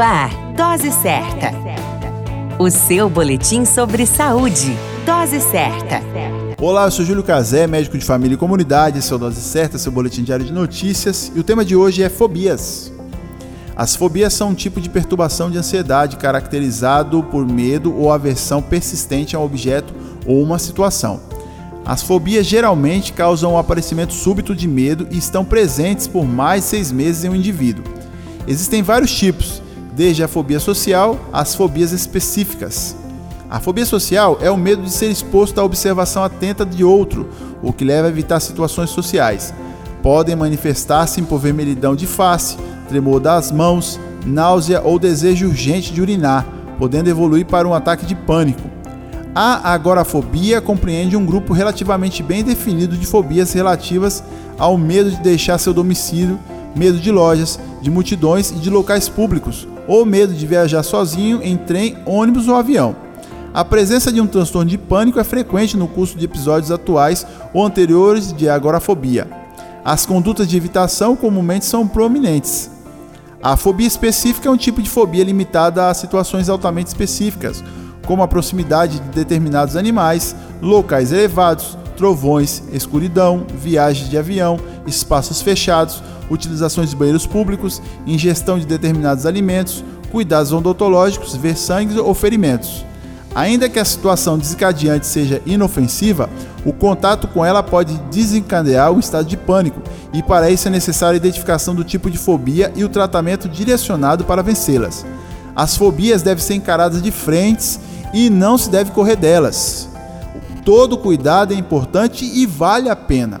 Ar, Dose Certa. O seu boletim sobre saúde. Dose Certa. Olá, eu sou Júlio Cazé, médico de família e comunidade. Esse é o Dose Certa, seu boletim diário de notícias. E o tema de hoje é fobias. As fobias são um tipo de perturbação de ansiedade caracterizado por medo ou aversão persistente a um objeto ou uma situação. As fobias geralmente causam o aparecimento súbito de medo e estão presentes por mais de seis meses em um indivíduo. Existem vários tipos, desde a fobia social às fobias específicas. A fobia social é o medo de ser exposto à observação atenta de outro, o que leva a evitar situações sociais. Podem manifestar-se em vermelhidão de face, tremor das mãos, náusea ou desejo urgente de urinar, podendo evoluir para um ataque de pânico. A agorafobia compreende um grupo relativamente bem definido de fobias relativas ao medo de deixar seu domicílio, medo de lojas, de multidões e de locais públicos, ou medo de viajar sozinho em trem, ônibus ou avião. A presença de um transtorno de pânico é frequente no curso de episódios atuais ou anteriores de agorafobia. As condutas de evitação comumente são prominentes. A fobia específica é um tipo de fobia limitada a situações altamente específicas, como a proximidade de determinados animais, locais elevados, trovões, escuridão, viagens de avião, espaços fechados, utilizações de banheiros públicos, ingestão de determinados alimentos, cuidados odontológicos, ver sangue ou ferimentos. Ainda que a situação desencadeante seja inofensiva, o contato com ela pode desencadear o estado de pânico, e para isso é necessária a identificação do tipo de fobia e o tratamento direcionado para vencê-las. As fobias devem ser encaradas de frente e não se deve correr delas. Todo cuidado é importante e vale a pena.